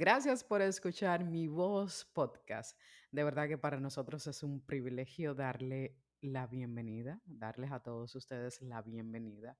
Gracias por escuchar mi voz podcast. De verdad que para nosotros es un privilegio darle la bienvenida, darles a todos ustedes la bienvenida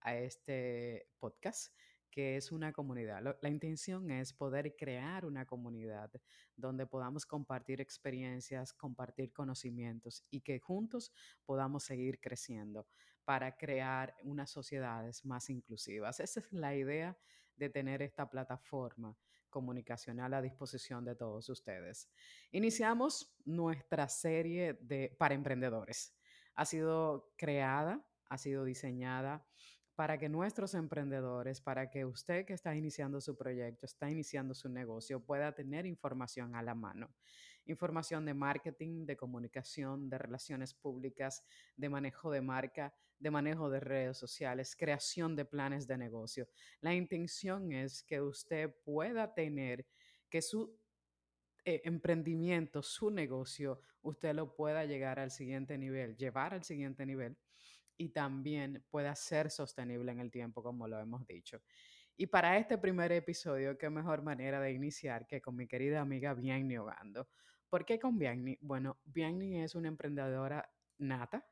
a este podcast que es una comunidad. La intención es poder crear una comunidad donde podamos compartir experiencias, compartir conocimientos y que juntos podamos seguir creciendo para crear unas sociedades más inclusivas. Esa es la idea de tener esta plataforma comunicacional a disposición de todos ustedes. Iniciamos nuestra serie de para emprendedores. Ha sido creada, ha sido diseñada para que nuestros emprendedores, para que usted que está iniciando su proyecto, está iniciando su negocio, pueda tener información a la mano. Información de marketing, de comunicación, de relaciones públicas, de manejo de marca, de manejo de redes sociales, creación de planes de negocio. La intención es que usted pueda tener, que su eh, emprendimiento, su negocio, usted lo pueda llegar al siguiente nivel, llevar al siguiente nivel y también pueda ser sostenible en el tiempo, como lo hemos dicho. Y para este primer episodio, qué mejor manera de iniciar que con mi querida amiga Bianni Ogando. ¿Por qué con Bianni? Bueno, Bianni es una emprendedora nata,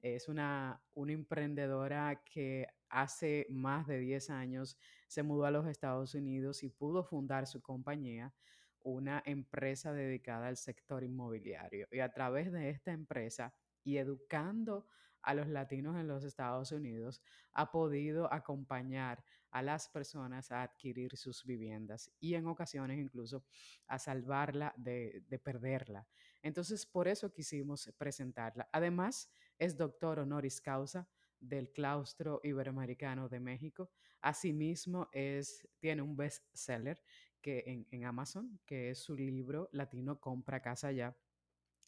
es una, una emprendedora que hace más de 10 años se mudó a los Estados Unidos y pudo fundar su compañía, una empresa dedicada al sector inmobiliario. Y a través de esta empresa y educando a los latinos en los Estados Unidos, ha podido acompañar a las personas a adquirir sus viviendas y en ocasiones incluso a salvarla de, de perderla. Entonces, por eso quisimos presentarla. Además, es doctor honoris causa del claustro iberoamericano de México. Asimismo, es, tiene un bestseller que en, en Amazon, que es su libro Latino Compra Casa Ya.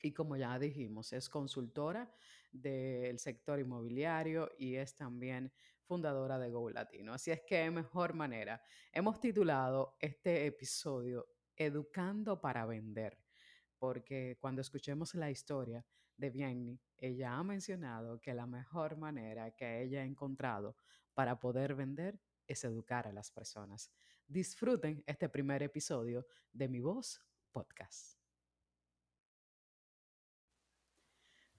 Y como ya dijimos, es consultora del sector inmobiliario y es también fundadora de Go Latino. Así es que mejor manera, hemos titulado este episodio Educando para Vender, porque cuando escuchemos la historia de Bienni, ella ha mencionado que la mejor manera que ella ha encontrado para poder vender es educar a las personas. Disfruten este primer episodio de Mi Voz Podcast.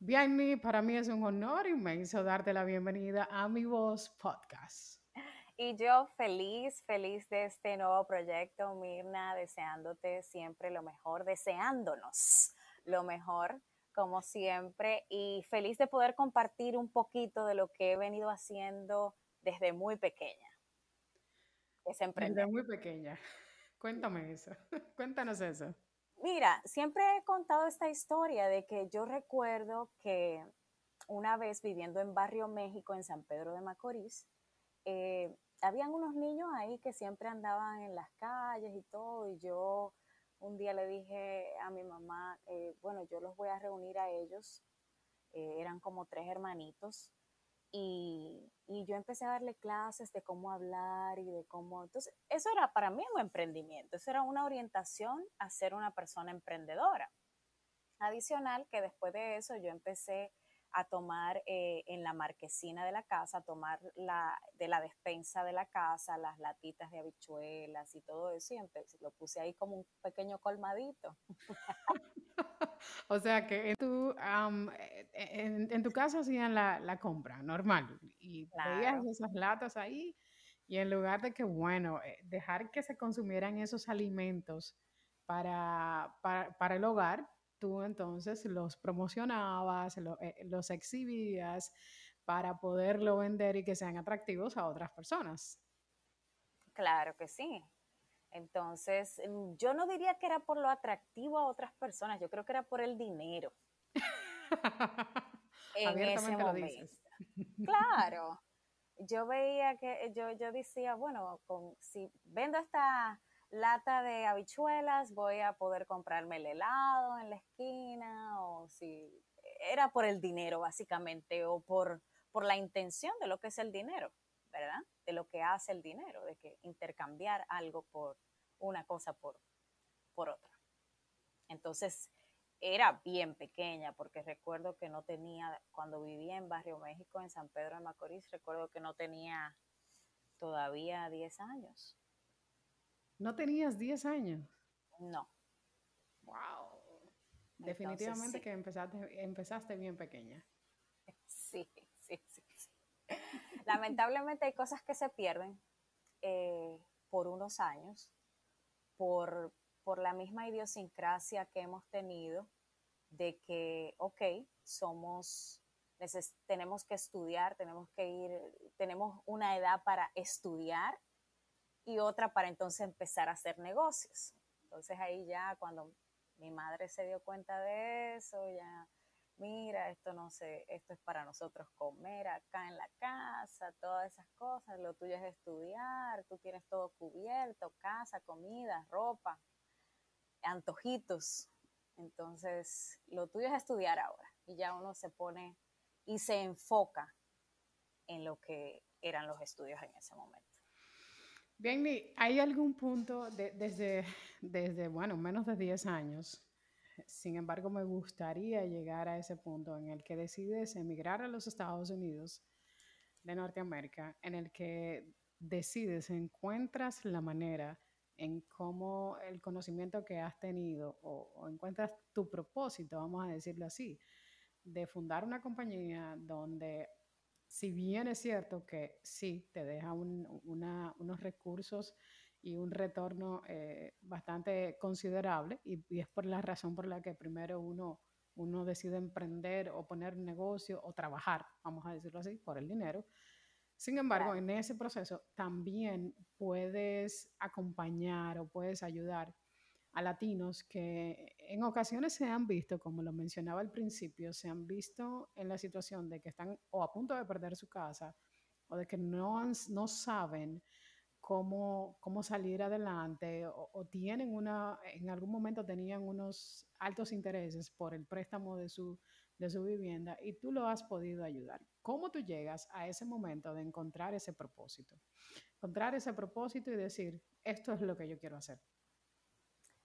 Bienni, para mí es un honor inmenso darte la bienvenida a Mi Voz Podcast. Y yo feliz, feliz de este nuevo proyecto, Mirna, deseándote siempre lo mejor, deseándonos lo mejor, como siempre, y feliz de poder compartir un poquito de lo que he venido haciendo desde muy pequeña. Es Desde muy pequeña. Cuéntame eso. Cuéntanos eso. Mira, siempre he contado esta historia de que yo recuerdo que una vez viviendo en Barrio México, en San Pedro de Macorís, eh, habían unos niños ahí que siempre andaban en las calles y todo, y yo un día le dije a mi mamá, eh, bueno, yo los voy a reunir a ellos, eh, eran como tres hermanitos, y, y, yo empecé a darle clases de cómo hablar y de cómo... Entonces, eso era para mí un emprendimiento, eso era una orientación a ser una persona emprendedora. Adicional que después de eso yo empecé a tomar eh, en la marquesina de la casa, a tomar la, de la despensa de la casa, las latitas de habichuelas y todo eso, y empecé, lo puse ahí como un pequeño colmadito. o sea que tu, um, en, en, tu casa hacían la, la compra normal y claro. veías esas latas ahí y en lugar de que, bueno, eh, dejar que se consumieran esos alimentos para, para, para el hogar, tú entonces los promocionabas, lo, eh, los exhibías para poderlo vender y que sean atractivos a otras personas. Claro que sí. Entonces, mm, yo no diría que era por lo atractivo a otras personas, yo creo que era por el dinero. en ese momento. Lo dices. Claro. Yo veía que, yo, yo decía, bueno, con, si vendo esta lata de habichuelas, voy a poder comprarme el helado en la esquina, o si era por el dinero básicamente, o por, por la intención de lo que es el dinero, ¿verdad? De lo que hace el dinero, de que intercambiar algo por una cosa por, por otra. Entonces, era bien pequeña, porque recuerdo que no tenía, cuando vivía en Barrio México, en San Pedro de Macorís, recuerdo que no tenía todavía 10 años. ¿No tenías 10 años? No. ¡Wow! Definitivamente que empezaste, empezaste bien pequeña. Sí, sí, sí. Lamentablemente hay cosas que se pierden eh, por unos años, por, por la misma idiosincrasia que hemos tenido de que, ok, somos, tenemos que estudiar, tenemos que ir, tenemos una edad para estudiar y otra para entonces empezar a hacer negocios. Entonces ahí ya cuando mi madre se dio cuenta de eso, ya, mira, esto no sé, esto es para nosotros comer acá en la casa, todas esas cosas, lo tuyo es estudiar, tú tienes todo cubierto, casa, comida, ropa, antojitos. Entonces, lo tuyo es estudiar ahora y ya uno se pone y se enfoca en lo que eran los estudios en ese momento. Bien, ¿hay algún punto desde, desde, bueno, menos de 10 años? Sin embargo, me gustaría llegar a ese punto en el que decides emigrar a los Estados Unidos de Norteamérica, en el que decides, encuentras la manera en cómo el conocimiento que has tenido o, o, encuentras tu propósito, vamos a decirlo así, de fundar una compañía donde si bien es cierto que sí, te deja unos recursos y un retorno eh, bastante considerable y, es por la razón por la que primero uno, uno decide emprender o poner un negocio o trabajar, vamos a decirlo así, por el dinero. Sin embargo, en ese proceso también puedes acompañar o puedes ayudar a latinos que en ocasiones se han visto, como lo mencionaba al principio, se han visto en la situación de que están o a punto de perder su casa o de que no, no saben cómo, cómo salir adelante o, tienen una, en algún momento tenían unos altos intereses por el préstamo de su, de su vivienda y tú lo has podido ayudar. ¿Cómo tú llegas a ese momento de encontrar ese propósito? Encontrar ese propósito y decir, esto es lo que yo quiero hacer.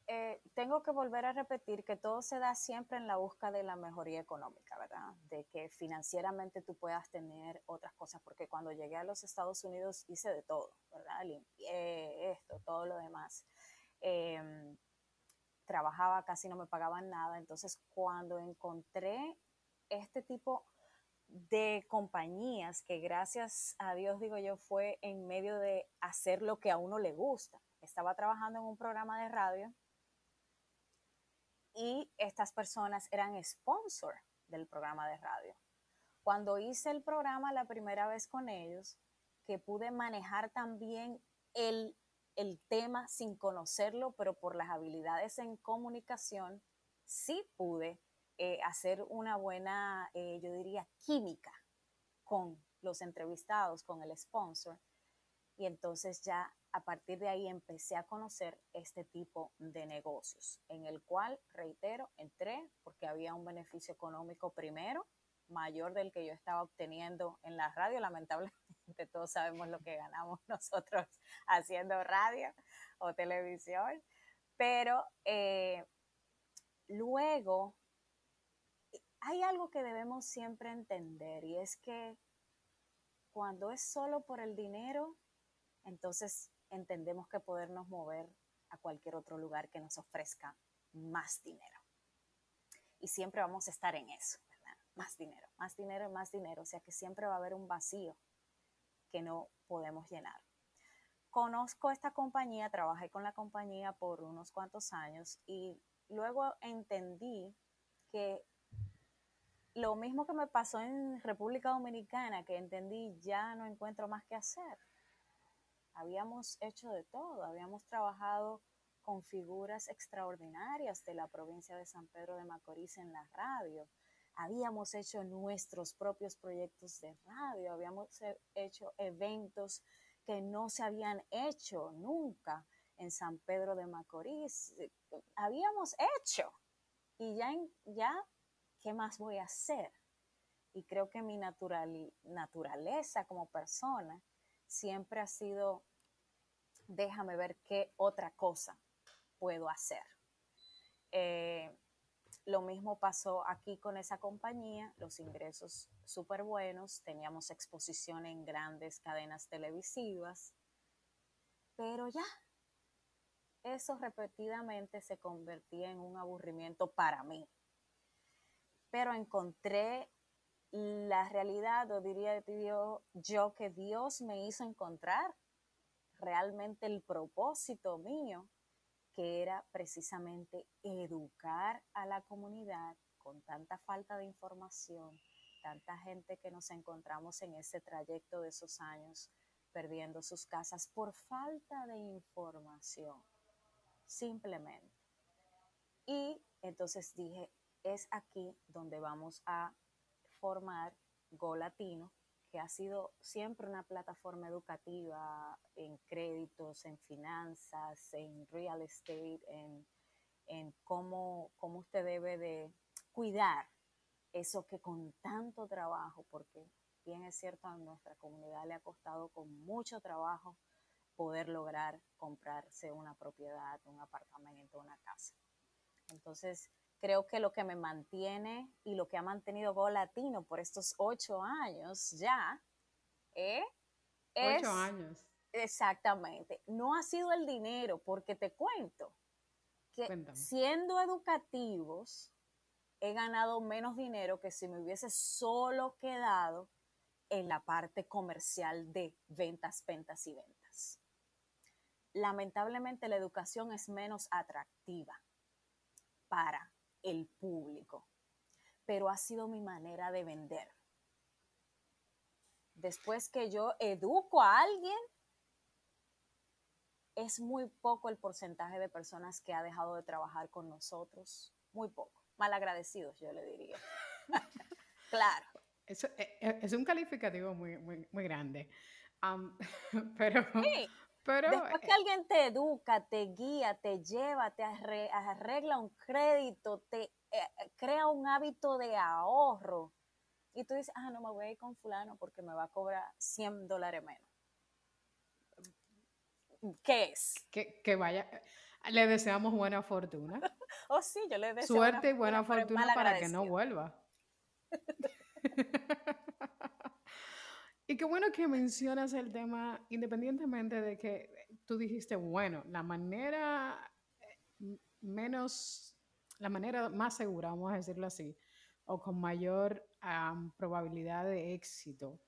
Eh, tengo que volver a repetir que todo se da siempre en la búsqueda de la mejoría económica, ¿verdad? De que financieramente tú puedas tener otras cosas, porque cuando llegué a los Estados Unidos hice de todo, ¿verdad? Limpié esto, todo lo demás. Em, trabajaba, casi no me pagaban nada, entonces cuando encontré este tipo de compañías que gracias a Dios, digo yo, fue en medio de hacer lo que a uno le gusta. Estaba trabajando en un programa de radio y estas personas eran sponsor del programa de radio. Cuando hice el programa la primera vez con ellos, que pude manejar también el, tema sin conocerlo, pero por las habilidades en comunicación, sí pude eh, hacer una buena, eh, yo diría, química con los entrevistados, con el sponsor. Y entonces ya a partir de ahí empecé a conocer este tipo de negocios, en el cual, reitero, entré porque había un beneficio económico primero, mayor del que yo estaba obteniendo en la radio. Lamentablemente todos sabemos lo que ganamos nosotros haciendo radio o televisión, pero eh, luego hay algo que debemos siempre entender y es que cuando es solo por el dinero, entonces entendemos que podernos mover a cualquier otro lugar que nos ofrezca más dinero. Y siempre vamos a estar en eso. Más dinero, más dinero, más dinero. O sea que siempre va a haber un vacío que no podemos llenar. Conozco esta compañía, trabajé con la compañía por unos cuantos años y luego entendí que lo mismo que me pasó en República Dominicana, que entendí ya no encuentro más que hacer habíamos hecho de todo, habíamos trabajado con figuras extraordinarias de la provincia de San Pedro de Macorís en la radio. Habíamos hecho nuestros propios proyectos de radio, habíamos hecho eventos que no se habían hecho nunca en San Pedro de Macorís. Habíamos hecho. Y ya, ya ¿qué más voy a hacer? Y creo que mi naturaleza como persona siempre ha sido, déjame ver qué otra cosa puedo hacer. Eh, lo mismo pasó aquí con esa compañía, los ingresos súper buenos, teníamos exposición en grandes cadenas televisivas, pero ya, eso repetidamente se convertía en un aburrimiento para mí. Pero encontré la realidad, o diría yo, que Dios me hizo encontrar realmente el propósito mío, que era precisamente educar a la comunidad con tanta falta de información, tanta gente que nos encontramos en ese trayecto de esos años perdiendo sus casas por falta de información, simplemente. Y entonces dije, es aquí donde vamos a formar Go Latino, que ha sido siempre una plataforma educativa en créditos, en finanzas, en real estate, en, cómo, cómo usted debe de cuidar eso que con tanto trabajo, porque bien es cierto, a nuestra comunidad le ha costado con mucho trabajo poder lograr comprarse una propiedad, un apartamento, una casa. Entonces, creo que lo que me mantiene y lo que ha mantenido Go Latino por estos ocho años ya, ¿eh? Ocho años. Exactamente. No ha sido el dinero, porque te cuento que siendo educativos, he ganado menos dinero que si me hubiese solo quedado en la parte comercial de ventas, ventas y ventas. Lamentablemente la educación es menos atractiva para el público, pero ha sido mi manera de vender. Después que yo educo a alguien, es muy poco el porcentaje de personas que ha dejado de trabajar con nosotros, muy poco malagradecidos, yo le diría. claro. Eso, e, e, es un calificativo muy, muy, muy grande. pero, pero... Después que eh alguien te educa, te guía, te lleva, te arregla un crédito, te eh, eh, crea un hábito de ahorro, y tú dices, ah, no me voy a ir con fulano porque me va a cobrar 100 dólares menos. ¿Qué es? Que, que vaya, le deseamos buena fortuna. oh, sí, yo le deseo Suerte y buena fortuna para que no vuelva. y qué bueno que mencionas el tema, independientemente de que tú dijiste, bueno, la manera eh, menos, la manera más segura, vamos a decirlo así, o con mayor probabilidad de éxito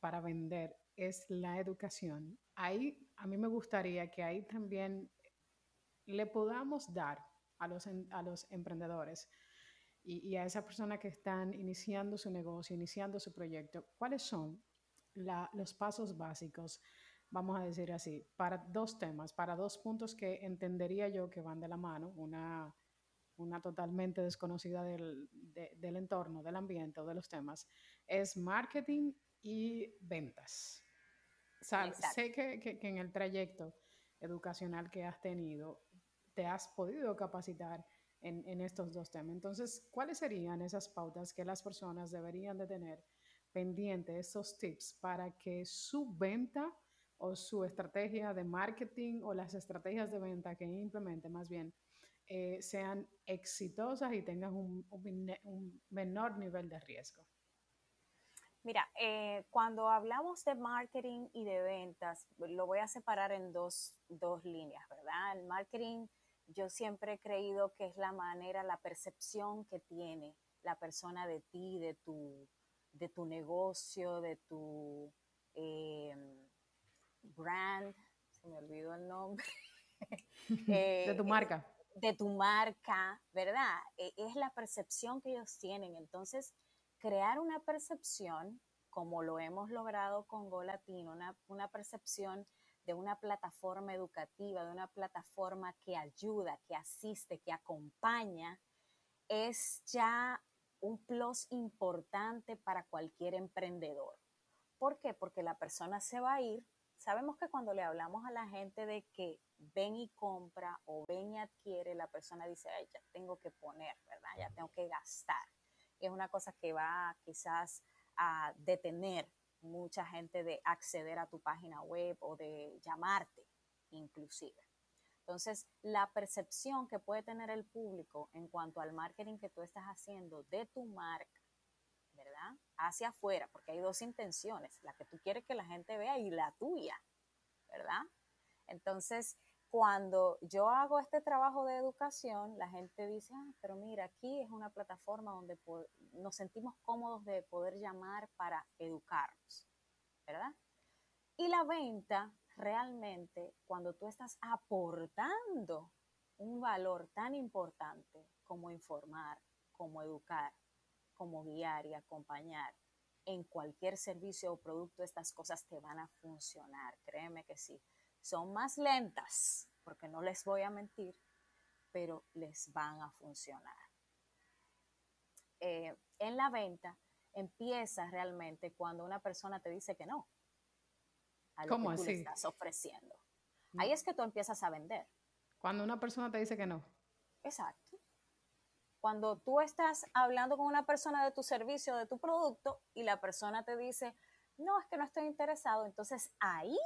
para vender es la educación. Ahí a mí me gustaría que ahí también le podamos dar a los, a los emprendedores y, a esas personas que están iniciando su negocio, iniciando su proyecto, cuáles son los pasos básicos, vamos a decir así, para dos temas, para dos puntos que entendería yo que van de la mano, una, una totalmente desconocida del, del entorno, del ambiente o de los temas, es marketing y ventas. sé que, que, que en el trayecto educacional que has tenido, te has podido capacitar en, estos dos temas. Entonces, ¿cuáles serían esas pautas que las personas deberían de tener pendientes, esos tips para que su venta o su estrategia de marketing o las estrategias de venta que implemente más bien eh, sean exitosas y tengan un, menor nivel de riesgo? Mira, eh, cuando hablamos de marketing y de ventas, lo voy a separar en dos, dos líneas, ¿verdad? El marketing yo siempre he creído que es la manera, la percepción que tiene la persona de ti, de tu, de tu negocio, de tu em, brand, se me olvidó el nombre. de tu eh, marca. De tu marca, ¿verdad? E, es la percepción que ellos tienen. Entonces, crear una percepción, como lo hemos logrado con Go Latino, una, una percepción de una plataforma educativa, de una plataforma que ayuda, que asiste, que acompaña, es ya un plus importante para cualquier emprendedor. ¿Por qué? Porque la persona se va a ir. Sabemos que cuando le hablamos a la gente de que ven y compra o ven y adquiere, la persona dice, Ay, ya tengo que poner, ¿verdad? Ya tengo que gastar. es una cosa que va quizás a detener mucha gente de acceder a tu página web o de llamarte inclusive. Entonces, la percepción que puede tener el público en cuanto al marketing que tú estás haciendo de tu marca, ¿verdad? Hacia afuera, porque hay dos intenciones, la que tú quieres que la gente vea y la tuya, ¿verdad? Entonces, cuando yo hago este trabajo de educación, la gente dice, ah, pero mira, aquí es una plataforma donde nos sentimos cómodos de poder llamar para educarnos, ¿verdad? Y la venta, realmente, cuando tú estás aportando un valor tan importante como informar, como educar, como guiar y acompañar en cualquier servicio o producto, estas cosas te van a funcionar, créeme que sí. Son más lentas, porque no les voy a mentir, pero les van a funcionar. Eh, en la venta empieza realmente cuando una persona te dice que no a lo que tú le estás ofreciendo. Mm. Ahí es que tú empiezas a vender. Cuando una persona te dice que no. Exacto. Cuando tú estás hablando con una persona de tu servicio, de tu producto, y la persona te dice, no, es que no estoy interesado, entonces ahí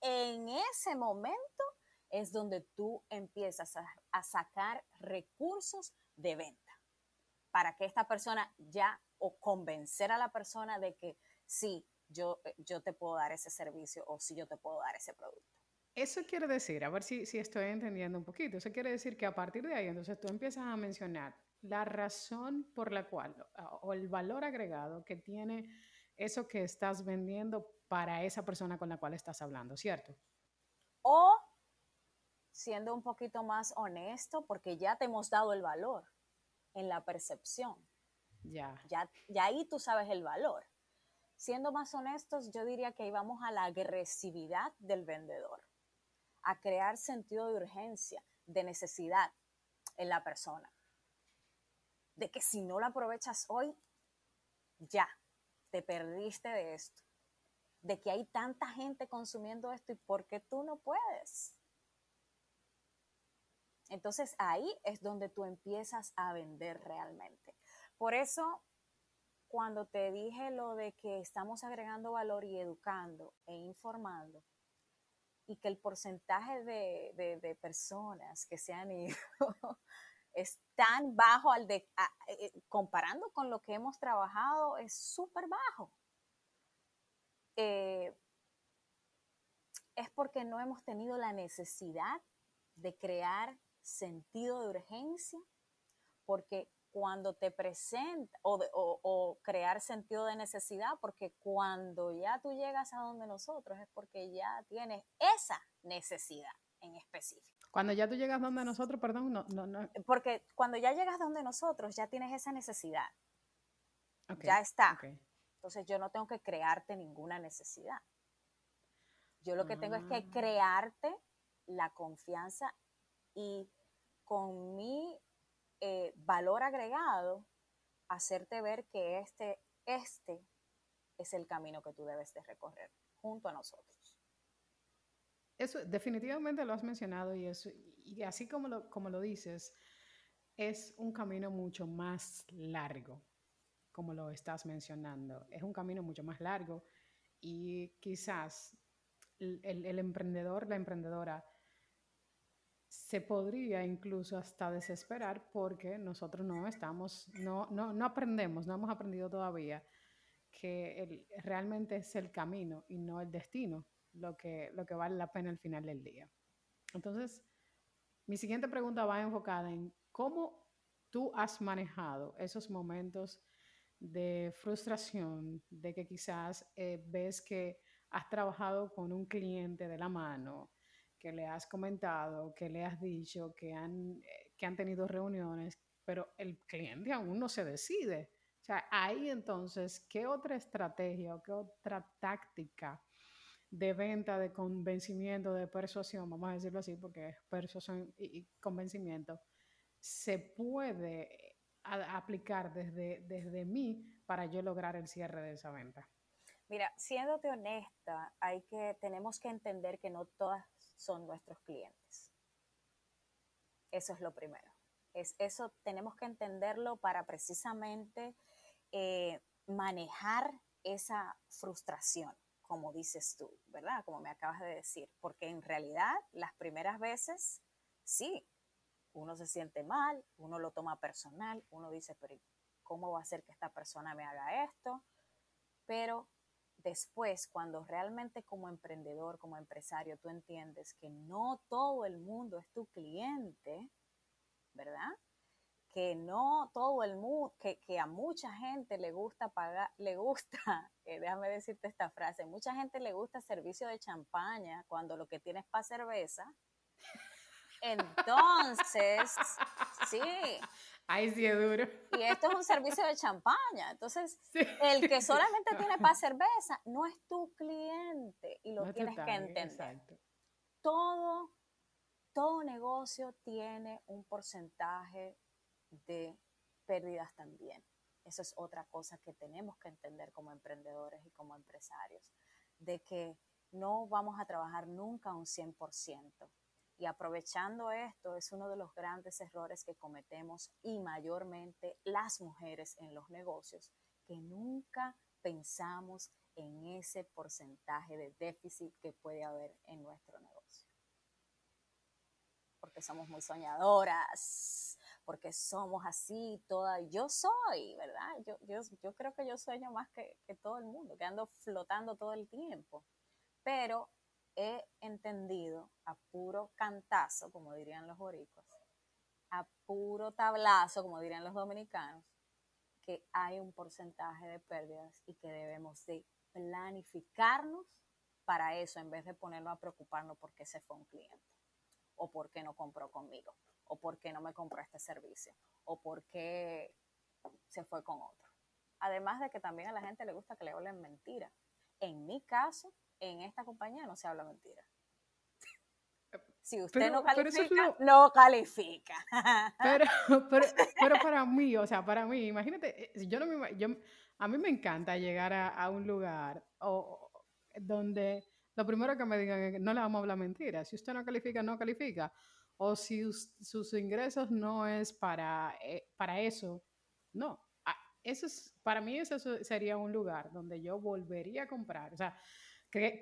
en ese momento es donde tú empiezas a, sacar recursos de venta para que esta persona ya o convencer a la persona de que sí, yo, eh, yo te puedo dar ese servicio o sí, yo te puedo dar ese producto. Eso quiere decir, a ver si, si estoy entendiendo un poquito, eso quiere decir que a partir de ahí, entonces tú empiezas a mencionar la razón por la cual o el valor agregado que tiene eso que estás vendiendo para esa persona con la cual estás hablando, ¿cierto? O siendo un poquito más honesto, porque ya te hemos dado el valor en la percepción. Ya. Ya, ya ahí tú sabes el valor. Siendo más honestos, yo diría que ahí vamos a la agresividad del vendedor, a crear sentido de urgencia, de necesidad en la persona. De que si no lo aprovechas hoy, ya, te perdiste de esto, de que hay tanta gente consumiendo esto y por qué tú no puedes. Entonces ahí es donde tú empiezas a vender realmente. Por eso, cuando te dije lo de que estamos agregando valor y educando e informando, y que el porcentaje de, personas que se han ido es tan bajo al de, eh, comparando con lo que hemos trabajado, es súper bajo. Eh, es porque no hemos tenido la necesidad de crear sentido de urgencia, porque cuando te presenta, o, o, crear sentido de necesidad, porque cuando ya tú llegas a donde nosotros es porque ya tienes esa necesidad en específico. Cuando ya tú llegas donde nosotros, perdón, no, no, no. Porque cuando ya llegas donde nosotros, ya tienes esa necesidad. ya está. Entonces yo no tengo que crearte ninguna necesidad. Yo lo que tengo es que ah. crearte la confianza y con mi eh, valor agregado, hacerte ver que este, este es el camino que tú debes de recorrer junto a nosotros. Eso definitivamente lo has mencionado y, eso, y así como lo, como lo dices, es un camino mucho más largo, como lo estás mencionando. Es un camino mucho más largo y quizás el, emprendedor, la emprendedora, se podría incluso hasta desesperar porque nosotros no estamos, no, no, no aprendemos, no hemos aprendido todavía que realmente es el camino y no el destino lo que, lo que vale la pena al final del día. Entonces, mi siguiente pregunta va enfocada en cómo tú has manejado esos momentos de frustración, de que quizás eh, ves que has trabajado con un cliente de la mano, que le has comentado, que le has dicho, que han, eh, que han tenido reuniones, pero el cliente aún no se decide. O sea, ahí entonces, ¿qué otra estrategia o qué otra táctica de venta, de convencimiento, de persuasión, vamos a decirlo así, porque es persuasión y, convencimiento, se puede aplicar desde, desde mí para yo lograr el cierre de esa venta? Mira, siéndote honesta, hay que, tenemos que entender que no todas son nuestros clientes. Eso es lo primero. Es, eso tenemos que entenderlo para precisamente eh, manejar esa frustración como dices tú, ¿verdad? Como me acabas de decir, porque en realidad las primeras veces, sí, uno se siente mal, uno lo toma personal, uno dice, pero ¿cómo va a ser que esta persona me haga esto? Pero después, cuando realmente como emprendedor, como empresario, tú entiendes que no todo el mundo es tu cliente, ¿verdad? Que no todo el mundo, que, a mucha gente le gusta pagar, le gusta, eh, déjame decirte esta frase, mucha gente le gusta servicio de champaña cuando lo que tienes para cerveza. Entonces, sí, Ay, sí es duro. Y esto es un servicio de champaña. Entonces, el que solamente tiene para cerveza no es tu cliente y lo tienes que entender. Todo, todo negocio tiene un porcentaje de pérdidas también. Eso es otra cosa que tenemos que entender como emprendedores y como empresarios, de que no vamos a trabajar nunca un 100%. Y aprovechando esto, es uno de los grandes errores que cometemos y mayormente las mujeres en los negocios, que nunca pensamos en ese porcentaje de déficit que puede haber en nuestro negocio. Porque somos muy soñadoras, porque somos así toda. Yo soy, ¿verdad? Yo, yo, yo creo que yo sueño más que, que todo el mundo, que ando flotando todo el tiempo. Pero he entendido a puro cantazo, como dirían los boricuas, a puro tablazo, como dirían los dominicanos, que hay un porcentaje de pérdidas y que debemos de planificarnos para eso en vez de ponernos a preocuparnos porque se fue un cliente o porque no compró conmigo o porque no me compró este servicio o porque se fue con otro. Además de que también a la gente le gusta que le hablen mentira. En mi caso, en esta compañía no se habla mentira. Si usted no califica, no califica. Pero, pero, para mí, o sea, para mí, imagínate, eh, yo no me, yo, a mí me encanta llegar a, un lugar o, donde lo primero que me digan es que no le vamos a hablar mentira. Si usted no califica, no califica. O si sus ingresos no es para, eh, para eso, no. Ah, eso es, para mí eso sería un lugar donde yo volvería a comprar. O sea,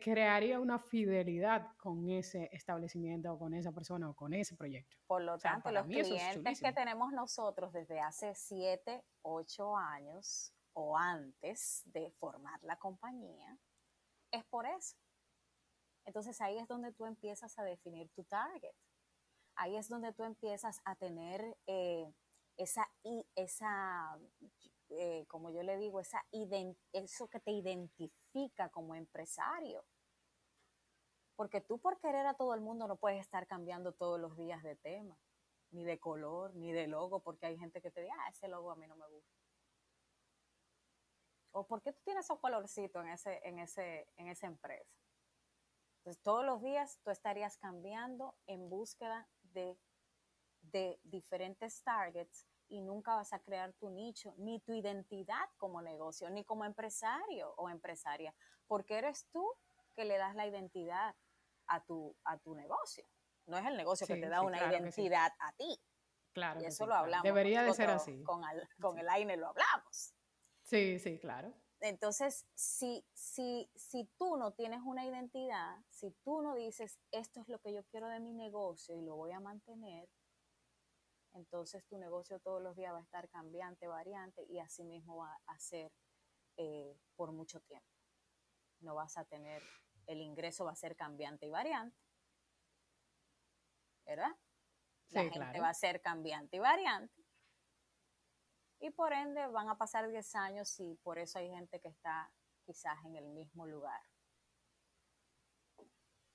crearía una fidelidad con ese establecimiento o con esa persona o con ese proyecto. Por lo tanto, los clientes que tenemos nosotros desde hace 7, 8 años o antes de formar la compañía, es por eso. Entonces ahí es donde tú empiezas a definir tu target. Ahí es donde tú empiezas a tener eh, esa, esa eh, como yo le digo, esa eso que te identifica como empresario. Porque tú por querer a todo el mundo no puedes estar cambiando todos los días de tema, ni de color, ni de logo, porque hay gente que te dice, ah, ese logo a mí no me gusta. O por qué tú tienes un colorcito en, ese, en, ese, en esa empresa. Entonces, todos los días tú estarías cambiando en búsqueda de, de diferentes targets y nunca vas a crear tu nicho, ni tu identidad como negocio, ni como empresario o empresaria, porque eres tú que le das la identidad a tu, a tu negocio. No es el negocio que te da una identidad a ti. Claro. Y eso lo hablamos. Debería de ser así. Con, con el AINE lo hablamos. Sí, sí, claro. Entonces, si, si, si tú no tienes una identidad, si tú no dices, esto es lo que yo quiero de mi negocio y lo voy a mantener, entonces tu negocio todos los días va a estar cambiante, variante y así mismo va a ser eh, por mucho tiempo. No vas a tener, el ingreso va a ser cambiante y variante, ¿verdad? La gente va a ser cambiante y variante. Y por ende van a pasar 10 años y por eso hay gente que está quizás en el mismo lugar.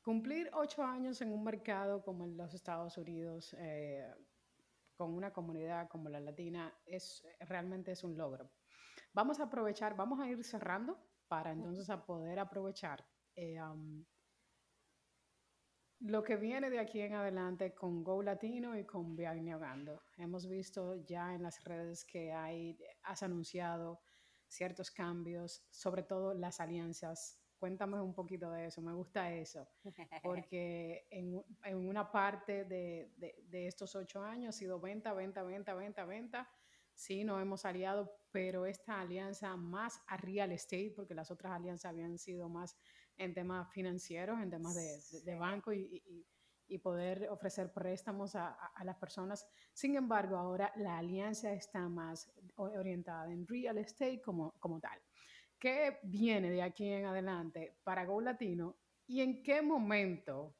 Cumplir ocho años en un mercado como en los Estados Unidos, eh, con una comunidad como la latina es realmente es un logro. Vamos a aprovechar, vamos a ir cerrando para entonces a poder aprovechar eh, lo que viene de aquí en adelante con Go Latino y con Viaje Neogando. Hemos visto ya en las redes que hay, has anunciado ciertos cambios, sobre todo las alianzas Cuéntame un poquito de eso, me gusta eso, porque en, en una parte de, de, estos ocho años ha sido venta, venta, venta, venta, venta. Sí, nos hemos aliado, pero esta alianza más a real estate, porque las otras alianzas habían sido más en temas financieros, en temas de, de banco y, y, y, poder ofrecer préstamos a, a, las personas. Sin embargo, ahora la alianza está más orientada en real estate como, como tal. ¿Qué viene de aquí en adelante para Go Latino y en qué momento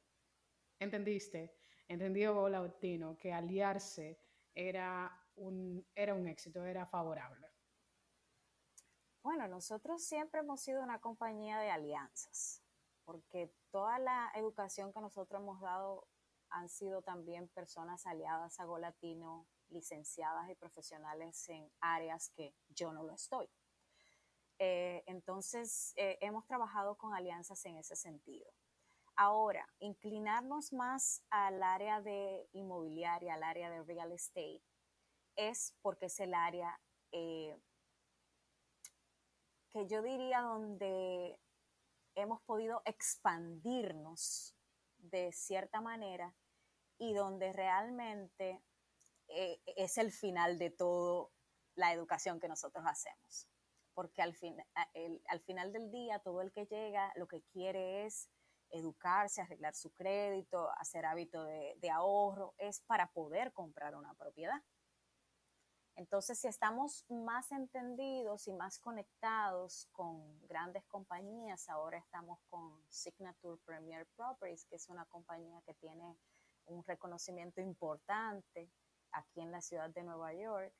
entendiste, entendió Go Latino, que aliarse era un, era un éxito, era favorable? Bueno, nosotros siempre hemos sido una compañía de alianzas, porque toda la educación que nosotros hemos dado han sido también personas aliadas a Go Latino, licenciadas y profesionales en áreas que yo no lo estoy. Eh, entonces, eh, hemos trabajado con alianzas en ese sentido. Ahora, inclinarnos más al área de inmobiliaria, al área de real estate, es porque es el área eh, que yo diría donde hemos podido expandirnos de cierta manera y donde realmente es el final de todo la educación que nosotros hacemos. Porque al, fin, al final del día, todo el que llega lo que quiere es educarse, arreglar su crédito, hacer hábito de, ahorro, es para poder comprar una propiedad. Entonces, si estamos más entendidos y más conectados con grandes compañías, ahora estamos con Signature Premier Properties, que es una compañía que tiene un reconocimiento importante aquí en la ciudad de Nueva York.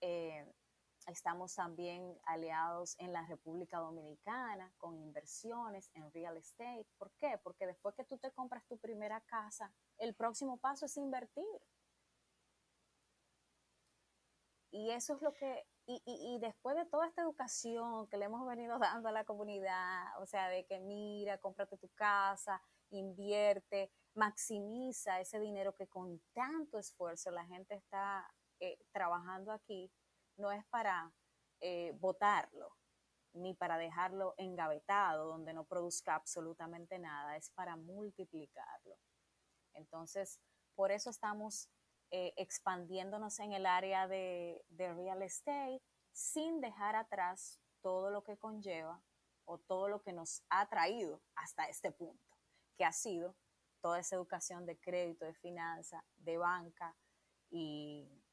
Eh, estamos también aliados en la República Dominicana con inversiones en real estate. ¿Por qué? Porque después que tú te compras tu primera casa, el próximo paso es invertir. Y eso es lo que, y, y, después de toda esta educación que le hemos venido dando a la comunidad, o sea, de que mira, cómprate tu casa, invierte, maximiza ese dinero que con tanto esfuerzo la gente está eh, trabajando aquí, no es para eh, botarlo, ni para dejarlo engavetado donde no produzca absolutamente nada, es para multiplicarlo. Entonces, por eso estamos eh, expandiéndonos en el área de, de real estate sin dejar atrás todo lo que conlleva o todo lo que nos ha traído hasta este punto, que ha sido toda esa educación de crédito, de finanza, de banca y,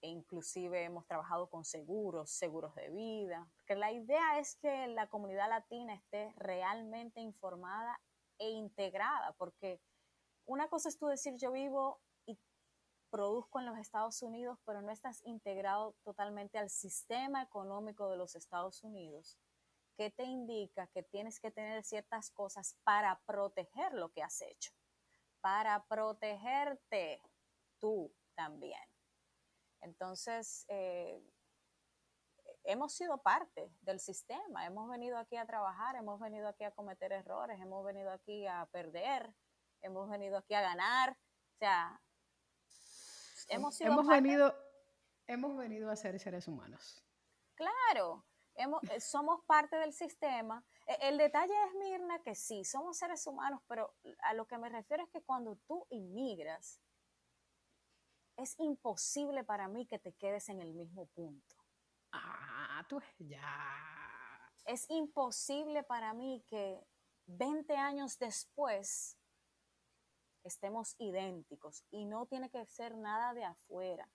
e inclusive hemos trabajado con seguros, seguros de vida, porque la idea es que la comunidad latina esté realmente informada e integrada, porque una cosa es tú decir yo vivo produzco en los Estados Unidos, pero no estás integrado totalmente al sistema económico de los Estados Unidos, ¿qué te indica que tienes que tener ciertas cosas para proteger lo que has hecho, para protegerte tú también. Entonces, eh, hemos sido parte del sistema, hemos venido aquí a trabajar, hemos venido aquí a cometer errores, hemos venido aquí a perder, hemos venido aquí a ganar. O sea, hemos, venido, hemos venido a ser seres humanos. Claro, hemos, eh, somos parte del sistema. E, el detalle es, Mirna, que sí, somos seres humanos, pero a lo que me refiero es que cuando tú inmigras, es imposible para mí que te quedes en el mismo punto. Ah, tú ya. Es imposible para mí que 20 años después estemos idénticos y no tiene que ser nada de afuera.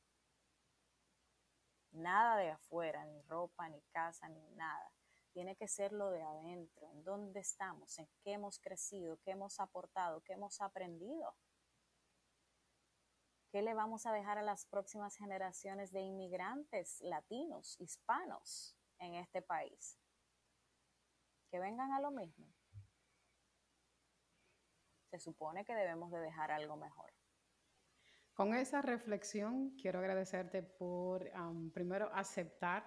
Nada de afuera, ni ropa, ni casa, ni nada. Tiene que ser lo de adentro, en dónde estamos, en qué hemos crecido, qué hemos aportado, qué hemos aprendido. ¿Qué le vamos a dejar a las próximas generaciones de inmigrantes latinos, hispanos en este país? Que vengan a lo mismo se supone que debemos de dejar algo mejor. Con esa reflexión, quiero agradecerte por primero aceptar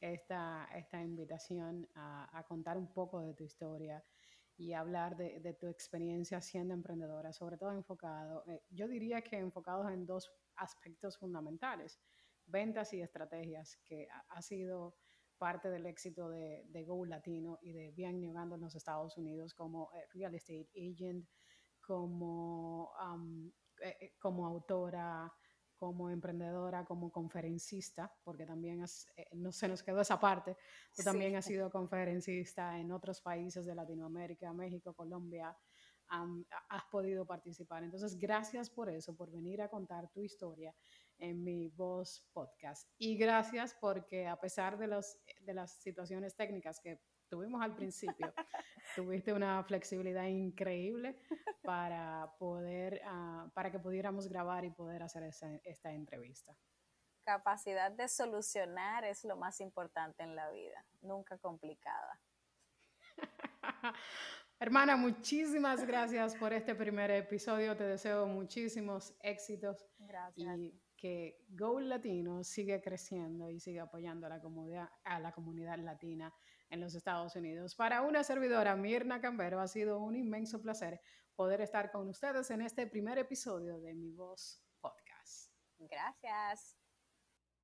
esta, esta invitación a, contar un poco de tu historia y hablar de, tu experiencia siendo emprendedora, sobre todo enfocado, eh, yo diría que enfocados en dos aspectos fundamentales, ventas y estrategias, que ha, sido parte del éxito de, de, Go Latino y de Bien Negando en los Estados Unidos como eh, Real Estate Agent, como, eh, eh, como autora, como emprendedora, como conferencista, porque también eh, no se nos quedó esa parte, tú también has sido conferencista en otros países de Latinoamérica, México, Colombia, has podido participar. Entonces, gracias por eso, por venir a contar tu historia en mi voz podcast. Y gracias porque a pesar de, los, de las situaciones técnicas que tuvimos al principio, tuviste una flexibilidad increíble para poder, uh, para que pudiéramos grabar y poder hacer esa, esta entrevista. Capacidad de solucionar es lo más importante en la vida, nunca complicada. Hermana, muchísimas gracias por este primer episodio. Te deseo muchísimos éxitos. Gracias. Y que Go Latino sigue creciendo y sigue apoyando a la comunidad, a la comunidad latina en los Estados Unidos. Para una servidora, Mirna Cambero, ha sido un inmenso placer poder estar con ustedes en este primer episodio de Mi Voz Podcast. Gracias.